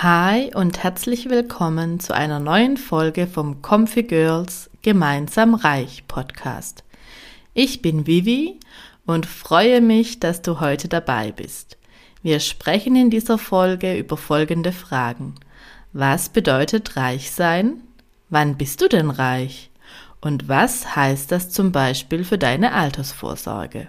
Hi und herzlich willkommen zu einer neuen Folge vom Comfy Girls Gemeinsam Reich Podcast. Ich bin Vivi und freue mich, dass du heute dabei bist. Wir sprechen in dieser Folge über folgende Fragen. Was bedeutet reich sein? Wann bist du denn reich? Und was heißt das zum Beispiel für deine Altersvorsorge?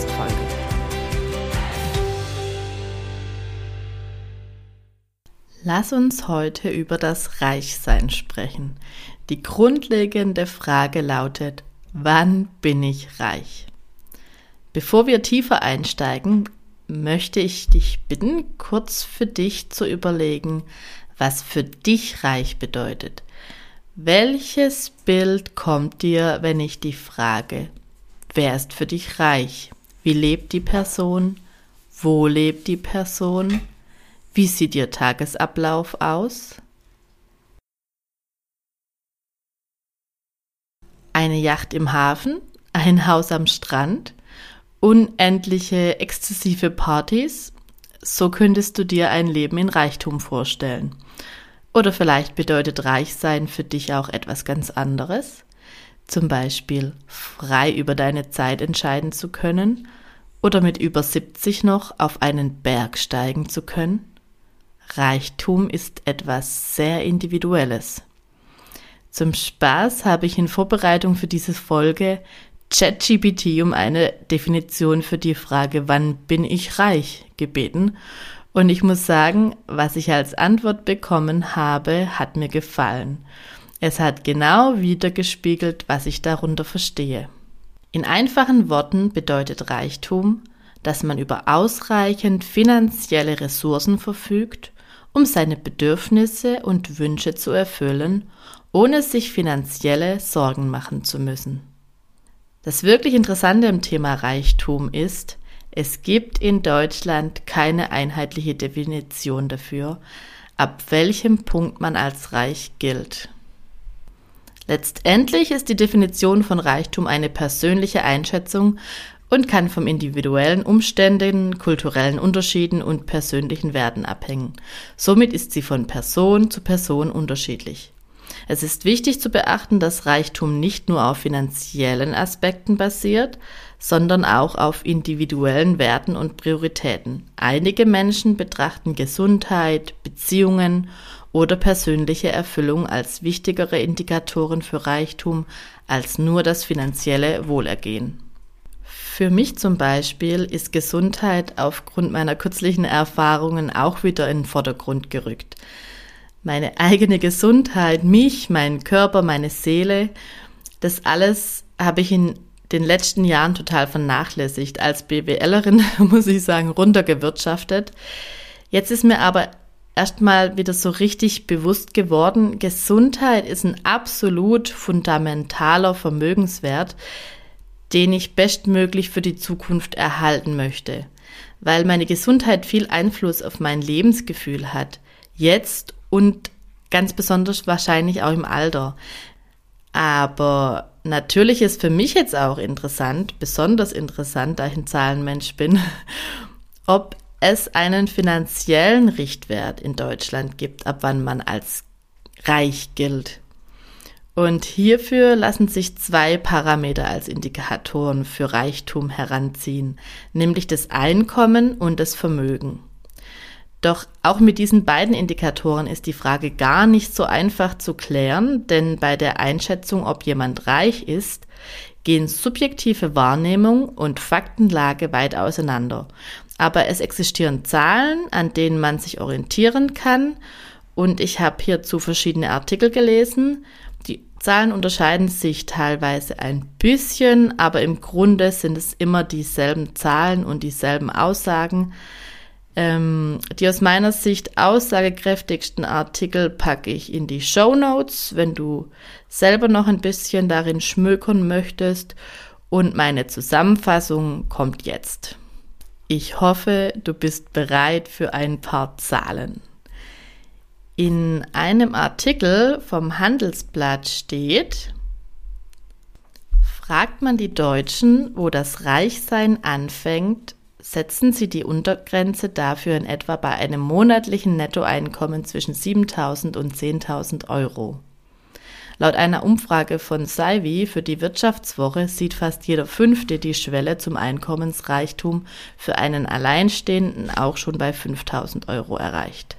Lass uns heute über das Reichsein sprechen. Die grundlegende Frage lautet, wann bin ich reich? Bevor wir tiefer einsteigen, möchte ich dich bitten, kurz für dich zu überlegen, was für dich reich bedeutet. Welches Bild kommt dir, wenn ich dich frage, wer ist für dich reich? Wie lebt die Person? Wo lebt die Person? Wie sieht Ihr Tagesablauf aus? Eine Yacht im Hafen, ein Haus am Strand, unendliche exzessive Partys, so könntest du dir ein Leben in Reichtum vorstellen. Oder vielleicht bedeutet Reichsein für dich auch etwas ganz anderes, zum Beispiel frei über deine Zeit entscheiden zu können oder mit über 70 noch auf einen Berg steigen zu können. Reichtum ist etwas sehr Individuelles. Zum Spaß habe ich in Vorbereitung für diese Folge ChatGPT um eine Definition für die Frage, wann bin ich reich, gebeten. Und ich muss sagen, was ich als Antwort bekommen habe, hat mir gefallen. Es hat genau wiedergespiegelt, was ich darunter verstehe. In einfachen Worten bedeutet Reichtum, dass man über ausreichend finanzielle Ressourcen verfügt um seine Bedürfnisse und Wünsche zu erfüllen, ohne sich finanzielle Sorgen machen zu müssen. Das wirklich Interessante im Thema Reichtum ist, es gibt in Deutschland keine einheitliche Definition dafür, ab welchem Punkt man als reich gilt. Letztendlich ist die Definition von Reichtum eine persönliche Einschätzung und kann vom individuellen Umständen, kulturellen Unterschieden und persönlichen Werten abhängen. Somit ist sie von Person zu Person unterschiedlich. Es ist wichtig zu beachten, dass Reichtum nicht nur auf finanziellen Aspekten basiert, sondern auch auf individuellen Werten und Prioritäten. Einige Menschen betrachten Gesundheit, Beziehungen oder persönliche Erfüllung als wichtigere Indikatoren für Reichtum als nur das finanzielle Wohlergehen. Für mich zum Beispiel ist Gesundheit aufgrund meiner kürzlichen Erfahrungen auch wieder in den Vordergrund gerückt. Meine eigene Gesundheit, mich, meinen Körper, meine Seele, das alles habe ich in den letzten Jahren total vernachlässigt. Als BWLerin, muss ich sagen, runtergewirtschaftet. Jetzt ist mir aber erstmal wieder so richtig bewusst geworden, Gesundheit ist ein absolut fundamentaler Vermögenswert, den ich bestmöglich für die Zukunft erhalten möchte, weil meine Gesundheit viel Einfluss auf mein Lebensgefühl hat, jetzt und ganz besonders wahrscheinlich auch im Alter. Aber natürlich ist für mich jetzt auch interessant, besonders interessant, da ich ein Zahlenmensch bin, ob es einen finanziellen Richtwert in Deutschland gibt, ab wann man als reich gilt. Und hierfür lassen sich zwei Parameter als Indikatoren für Reichtum heranziehen, nämlich das Einkommen und das Vermögen. Doch auch mit diesen beiden Indikatoren ist die Frage gar nicht so einfach zu klären, denn bei der Einschätzung, ob jemand reich ist, gehen subjektive Wahrnehmung und Faktenlage weit auseinander. Aber es existieren Zahlen, an denen man sich orientieren kann, und ich habe hierzu verschiedene Artikel gelesen die Zahlen unterscheiden sich teilweise ein bisschen, aber im Grunde sind es immer dieselben Zahlen und dieselben Aussagen. Ähm, die aus meiner Sicht aussagekräftigsten Artikel packe ich in die Show Notes, wenn du selber noch ein bisschen darin schmökern möchtest. Und meine Zusammenfassung kommt jetzt. Ich hoffe, du bist bereit für ein paar Zahlen. In einem Artikel vom Handelsblatt steht, fragt man die Deutschen, wo das Reichsein anfängt, setzen sie die Untergrenze dafür in etwa bei einem monatlichen Nettoeinkommen zwischen 7.000 und 10.000 Euro. Laut einer Umfrage von Saivi für die Wirtschaftswoche sieht fast jeder Fünfte die Schwelle zum Einkommensreichtum für einen Alleinstehenden auch schon bei 5000 Euro erreicht.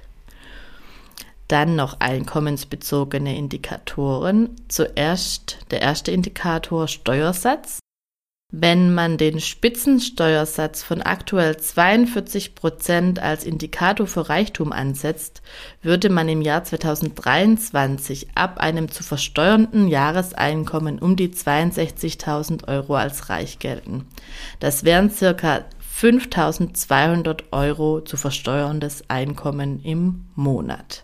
Dann noch einkommensbezogene Indikatoren. Zuerst der erste Indikator Steuersatz. Wenn man den Spitzensteuersatz von aktuell 42 Prozent als Indikator für Reichtum ansetzt, würde man im Jahr 2023 ab einem zu versteuernden Jahreseinkommen um die 62.000 Euro als reich gelten. Das wären circa 5.200 Euro zu versteuerndes Einkommen im Monat.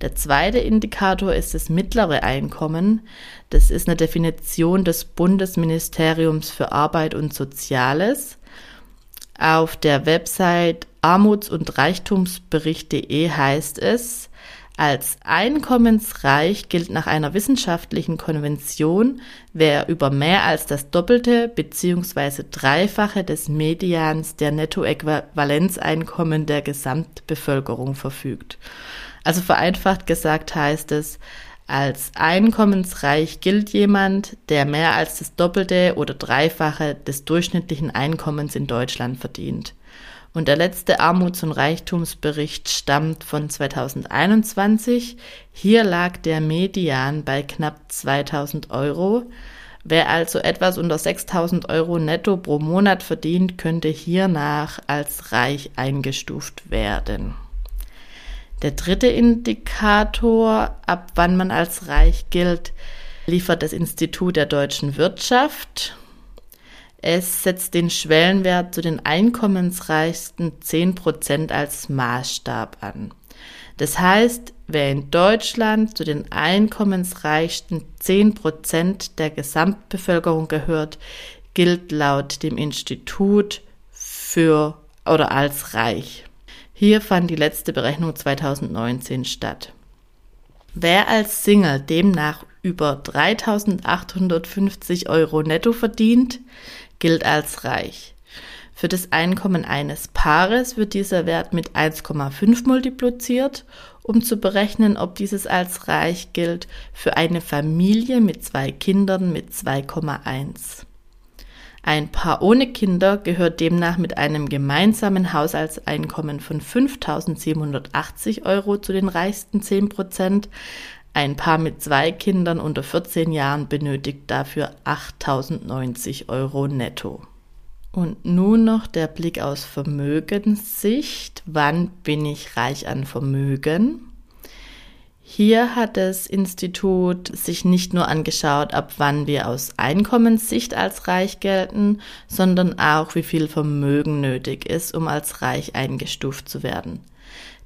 Der zweite Indikator ist das mittlere Einkommen. Das ist eine Definition des Bundesministeriums für Arbeit und Soziales. Auf der Website armuts- und reichtumsbericht.de heißt es, als einkommensreich gilt nach einer wissenschaftlichen Konvention, wer über mehr als das Doppelte bzw. Dreifache des Medians der Nettoäquivalenzeinkommen der Gesamtbevölkerung verfügt. Also vereinfacht gesagt heißt es, als einkommensreich gilt jemand, der mehr als das Doppelte oder Dreifache des durchschnittlichen Einkommens in Deutschland verdient. Und der letzte Armuts- und Reichtumsbericht stammt von 2021. Hier lag der Median bei knapp 2000 Euro. Wer also etwas unter 6000 Euro netto pro Monat verdient, könnte hiernach als reich eingestuft werden. Der dritte Indikator, ab wann man als reich gilt, liefert das Institut der deutschen Wirtschaft. Es setzt den Schwellenwert zu den einkommensreichsten 10 Prozent als Maßstab an. Das heißt, wer in Deutschland zu den einkommensreichsten 10 Prozent der Gesamtbevölkerung gehört, gilt laut dem Institut für oder als reich. Hier fand die letzte Berechnung 2019 statt. Wer als Single demnach über 3850 Euro netto verdient, gilt als reich. Für das Einkommen eines Paares wird dieser Wert mit 1,5 multipliziert, um zu berechnen, ob dieses als reich gilt, für eine Familie mit zwei Kindern mit 2,1. Ein Paar ohne Kinder gehört demnach mit einem gemeinsamen Haushaltseinkommen von 5.780 Euro zu den reichsten 10 Prozent. Ein Paar mit zwei Kindern unter 14 Jahren benötigt dafür 8.090 Euro netto. Und nun noch der Blick aus Vermögenssicht. Wann bin ich reich an Vermögen? Hier hat das Institut sich nicht nur angeschaut, ab wann wir aus Einkommenssicht als reich gelten, sondern auch, wie viel Vermögen nötig ist, um als reich eingestuft zu werden.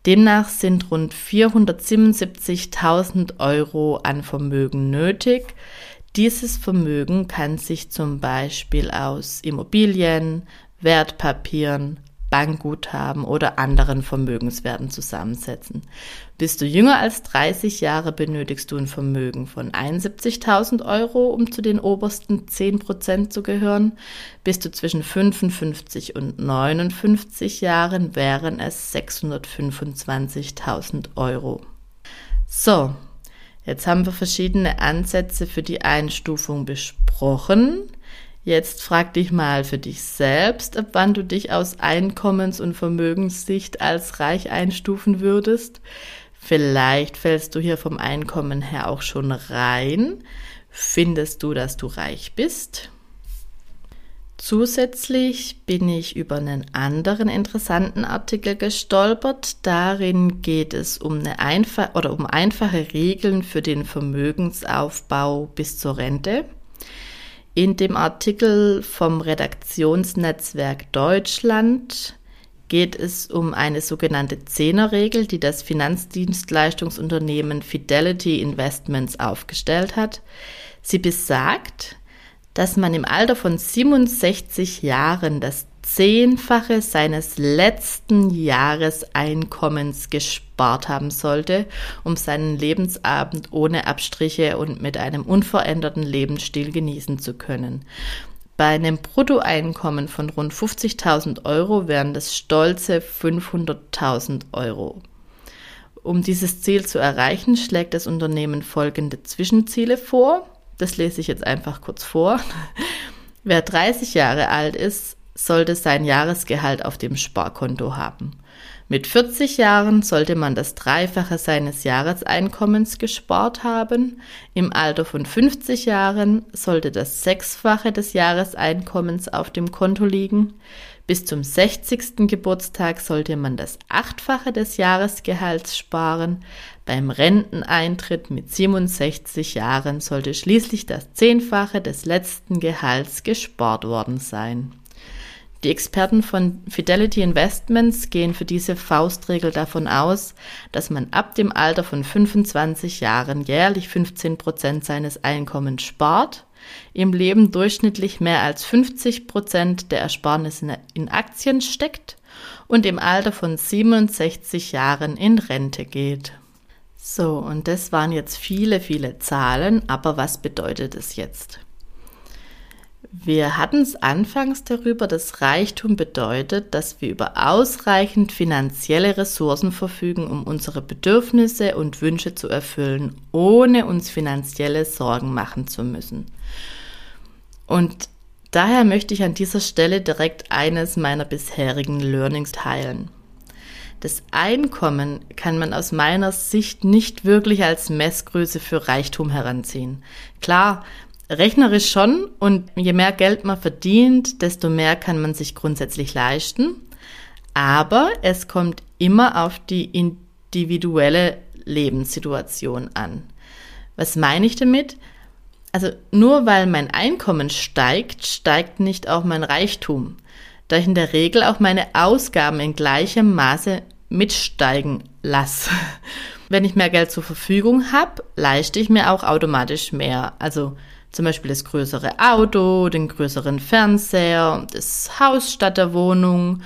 Demnach sind rund 477.000 Euro an Vermögen nötig. Dieses Vermögen kann sich zum Beispiel aus Immobilien, Wertpapieren, Bankguthaben oder anderen Vermögenswerten zusammensetzen. Bist du jünger als 30 Jahre, benötigst du ein Vermögen von 71.000 Euro, um zu den obersten 10 Prozent zu gehören. Bist du zwischen 55 und 59 Jahren, wären es 625.000 Euro. So, jetzt haben wir verschiedene Ansätze für die Einstufung besprochen. Jetzt frag dich mal für dich selbst, ab wann du dich aus Einkommens- und Vermögenssicht als reich einstufen würdest. Vielleicht fällst du hier vom Einkommen her auch schon rein. Findest du, dass du reich bist? Zusätzlich bin ich über einen anderen interessanten Artikel gestolpert. Darin geht es um eine einfach oder um einfache Regeln für den Vermögensaufbau bis zur Rente. In dem Artikel vom Redaktionsnetzwerk Deutschland geht es um eine sogenannte Zehnerregel, die das Finanzdienstleistungsunternehmen Fidelity Investments aufgestellt hat. Sie besagt, dass man im Alter von 67 Jahren das Zehnfache seines letzten Jahreseinkommens gespart haben sollte, um seinen Lebensabend ohne Abstriche und mit einem unveränderten Lebensstil genießen zu können. Bei einem Bruttoeinkommen von rund 50.000 Euro wären das stolze 500.000 Euro. Um dieses Ziel zu erreichen, schlägt das Unternehmen folgende Zwischenziele vor. Das lese ich jetzt einfach kurz vor. Wer 30 Jahre alt ist, sollte sein Jahresgehalt auf dem Sparkonto haben. Mit 40 Jahren sollte man das Dreifache seines Jahreseinkommens gespart haben. Im Alter von 50 Jahren sollte das Sechsfache des Jahreseinkommens auf dem Konto liegen. Bis zum 60. Geburtstag sollte man das Achtfache des Jahresgehalts sparen. Beim Renteneintritt mit 67 Jahren sollte schließlich das Zehnfache des letzten Gehalts gespart worden sein. Die Experten von Fidelity Investments gehen für diese Faustregel davon aus, dass man ab dem Alter von 25 Jahren jährlich 15 Prozent seines Einkommens spart, im Leben durchschnittlich mehr als 50 Prozent der Ersparnisse in Aktien steckt und im Alter von 67 Jahren in Rente geht. So, und das waren jetzt viele, viele Zahlen, aber was bedeutet es jetzt? Wir hatten es anfangs darüber, dass Reichtum bedeutet, dass wir über ausreichend finanzielle Ressourcen verfügen, um unsere Bedürfnisse und Wünsche zu erfüllen, ohne uns finanzielle Sorgen machen zu müssen. Und daher möchte ich an dieser Stelle direkt eines meiner bisherigen Learnings teilen. Das Einkommen kann man aus meiner Sicht nicht wirklich als Messgröße für Reichtum heranziehen. Klar, Rechnerisch schon und je mehr Geld man verdient, desto mehr kann man sich grundsätzlich leisten. Aber es kommt immer auf die individuelle Lebenssituation an. Was meine ich damit? Also nur weil mein Einkommen steigt, steigt nicht auch mein Reichtum, da ich in der Regel auch meine Ausgaben in gleichem Maße mitsteigen lasse. Wenn ich mehr Geld zur Verfügung habe, leiste ich mir auch automatisch mehr. Also zum Beispiel das größere Auto, den größeren Fernseher, das Haus statt der Wohnung.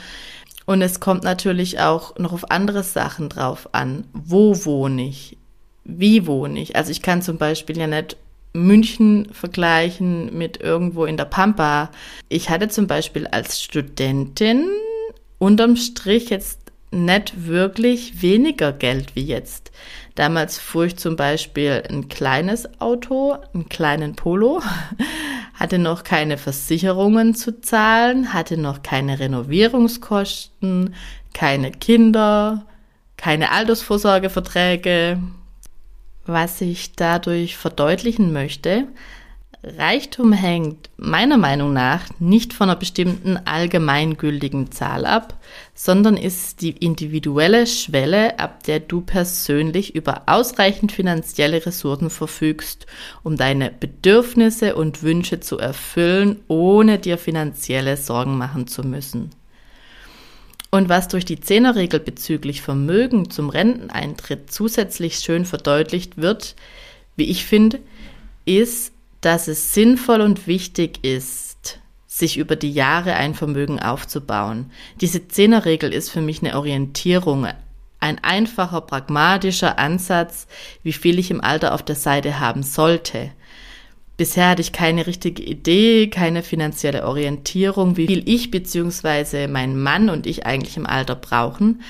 Und es kommt natürlich auch noch auf andere Sachen drauf an. Wo wohne ich? Wie wohne ich? Also ich kann zum Beispiel ja nicht München vergleichen mit irgendwo in der Pampa. Ich hatte zum Beispiel als Studentin unterm Strich jetzt nicht wirklich weniger Geld wie jetzt. Damals fuhr ich zum Beispiel ein kleines Auto, einen kleinen Polo, hatte noch keine Versicherungen zu zahlen, hatte noch keine Renovierungskosten, keine Kinder, keine Altersvorsorgeverträge. Was ich dadurch verdeutlichen möchte, Reichtum hängt meiner Meinung nach nicht von einer bestimmten allgemeingültigen Zahl ab, sondern ist die individuelle Schwelle, ab der du persönlich über ausreichend finanzielle Ressourcen verfügst, um deine Bedürfnisse und Wünsche zu erfüllen, ohne dir finanzielle Sorgen machen zu müssen. Und was durch die Zehnerregel bezüglich Vermögen zum Renteneintritt zusätzlich schön verdeutlicht wird, wie ich finde, ist, dass es sinnvoll und wichtig ist, sich über die Jahre ein Vermögen aufzubauen. Diese Zehnerregel ist für mich eine Orientierung, ein einfacher, pragmatischer Ansatz, wie viel ich im Alter auf der Seite haben sollte. Bisher hatte ich keine richtige Idee, keine finanzielle Orientierung, wie viel ich bzw. mein Mann und ich eigentlich im Alter brauchen.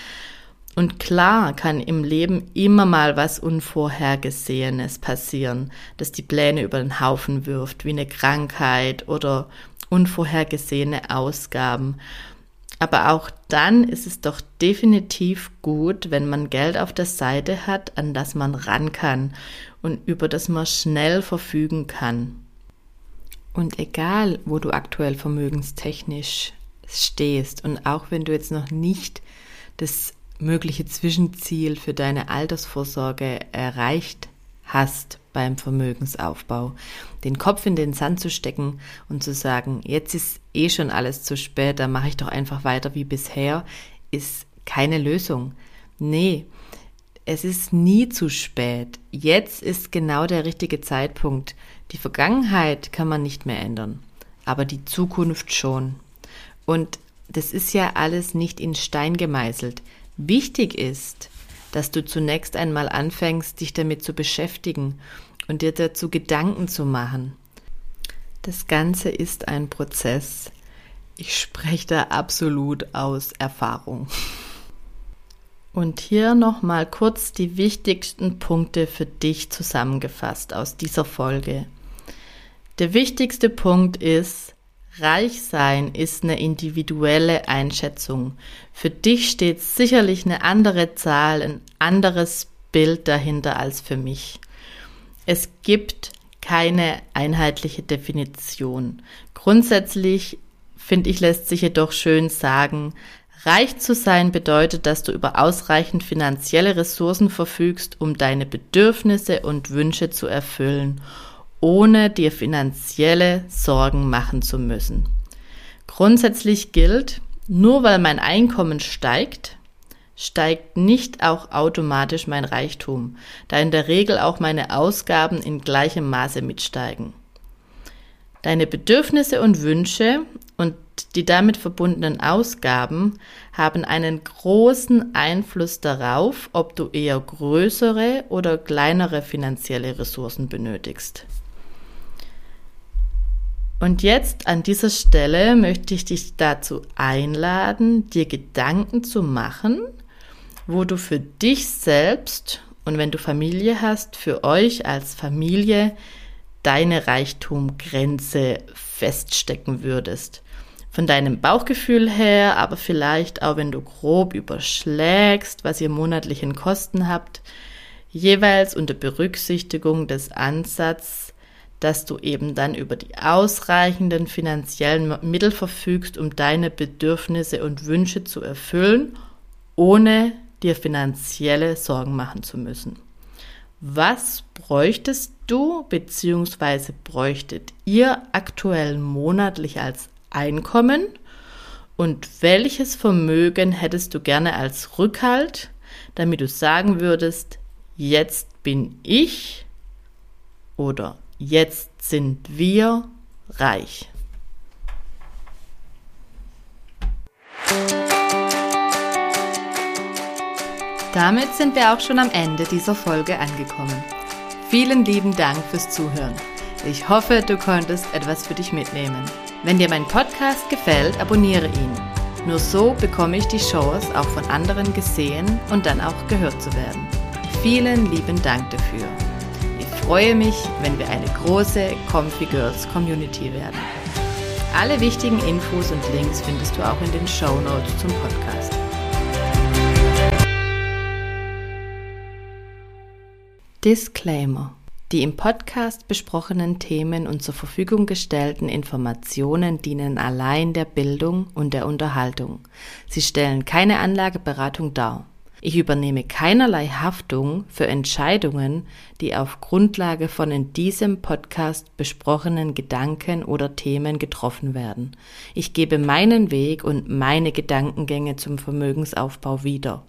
Und klar kann im Leben immer mal was Unvorhergesehenes passieren, das die Pläne über den Haufen wirft, wie eine Krankheit oder unvorhergesehene Ausgaben. Aber auch dann ist es doch definitiv gut, wenn man Geld auf der Seite hat, an das man ran kann und über das man schnell verfügen kann. Und egal, wo du aktuell vermögenstechnisch stehst und auch wenn du jetzt noch nicht das mögliche Zwischenziel für deine Altersvorsorge erreicht hast beim Vermögensaufbau, den Kopf in den Sand zu stecken und zu sagen, jetzt ist eh schon alles zu spät, da mache ich doch einfach weiter wie bisher. ist keine Lösung. Nee, es ist nie zu spät. Jetzt ist genau der richtige Zeitpunkt. Die Vergangenheit kann man nicht mehr ändern, aber die Zukunft schon. Und das ist ja alles nicht in Stein gemeißelt. Wichtig ist, dass du zunächst einmal anfängst, dich damit zu beschäftigen und dir dazu Gedanken zu machen. Das Ganze ist ein Prozess. Ich spreche da absolut aus Erfahrung. Und hier nochmal kurz die wichtigsten Punkte für dich zusammengefasst aus dieser Folge. Der wichtigste Punkt ist, Reich sein ist eine individuelle Einschätzung. Für dich steht sicherlich eine andere Zahl, ein anderes Bild dahinter als für mich. Es gibt keine einheitliche Definition. Grundsätzlich finde ich, lässt sich jedoch schön sagen, reich zu sein bedeutet, dass du über ausreichend finanzielle Ressourcen verfügst, um deine Bedürfnisse und Wünsche zu erfüllen ohne dir finanzielle Sorgen machen zu müssen. Grundsätzlich gilt, nur weil mein Einkommen steigt, steigt nicht auch automatisch mein Reichtum, da in der Regel auch meine Ausgaben in gleichem Maße mitsteigen. Deine Bedürfnisse und Wünsche und die damit verbundenen Ausgaben haben einen großen Einfluss darauf, ob du eher größere oder kleinere finanzielle Ressourcen benötigst. Und jetzt an dieser Stelle möchte ich dich dazu einladen, dir Gedanken zu machen, wo du für dich selbst und wenn du Familie hast, für euch als Familie deine Reichtumgrenze feststecken würdest. Von deinem Bauchgefühl her, aber vielleicht auch wenn du grob überschlägst, was ihr monatlichen Kosten habt, jeweils unter Berücksichtigung des Ansatzes, dass du eben dann über die ausreichenden finanziellen Mittel verfügst, um deine Bedürfnisse und Wünsche zu erfüllen, ohne dir finanzielle Sorgen machen zu müssen. Was bräuchtest du bzw. bräuchtet ihr aktuell monatlich als Einkommen und welches Vermögen hättest du gerne als Rückhalt, damit du sagen würdest, jetzt bin ich oder Jetzt sind wir reich. Damit sind wir auch schon am Ende dieser Folge angekommen. Vielen lieben Dank fürs Zuhören. Ich hoffe, du konntest etwas für dich mitnehmen. Wenn dir mein Podcast gefällt, abonniere ihn. Nur so bekomme ich die Chance, auch von anderen gesehen und dann auch gehört zu werden. Vielen lieben Dank dafür freue mich, wenn wir eine große Comfy Girls Community werden. Alle wichtigen Infos und Links findest du auch in den Show Notes zum Podcast. Disclaimer. Die im Podcast besprochenen Themen und zur Verfügung gestellten Informationen dienen allein der Bildung und der Unterhaltung. Sie stellen keine Anlageberatung dar. Ich übernehme keinerlei Haftung für Entscheidungen, die auf Grundlage von in diesem Podcast besprochenen Gedanken oder Themen getroffen werden. Ich gebe meinen Weg und meine Gedankengänge zum Vermögensaufbau wieder.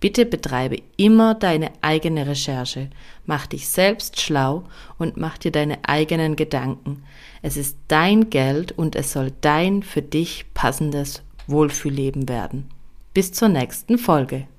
Bitte betreibe immer deine eigene Recherche, mach dich selbst schlau und mach dir deine eigenen Gedanken. Es ist dein Geld und es soll dein für dich passendes Wohlfühlleben werden. Bis zur nächsten Folge.